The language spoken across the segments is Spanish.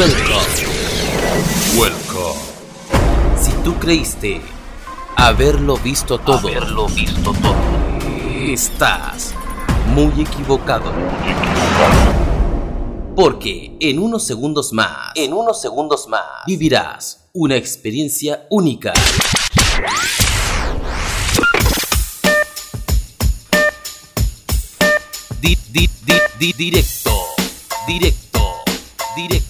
Welcome. Welcome. Si tú creíste haberlo visto todo, haberlo visto todo, estás muy equivocado. Porque en unos segundos más, en unos segundos más, vivirás una experiencia única. directo, directo, directo.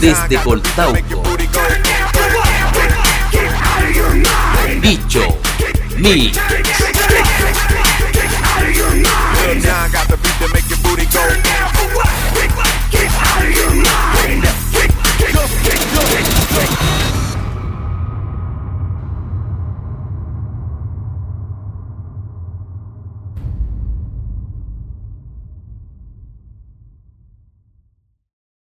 desde Coltauco. Bicho mi.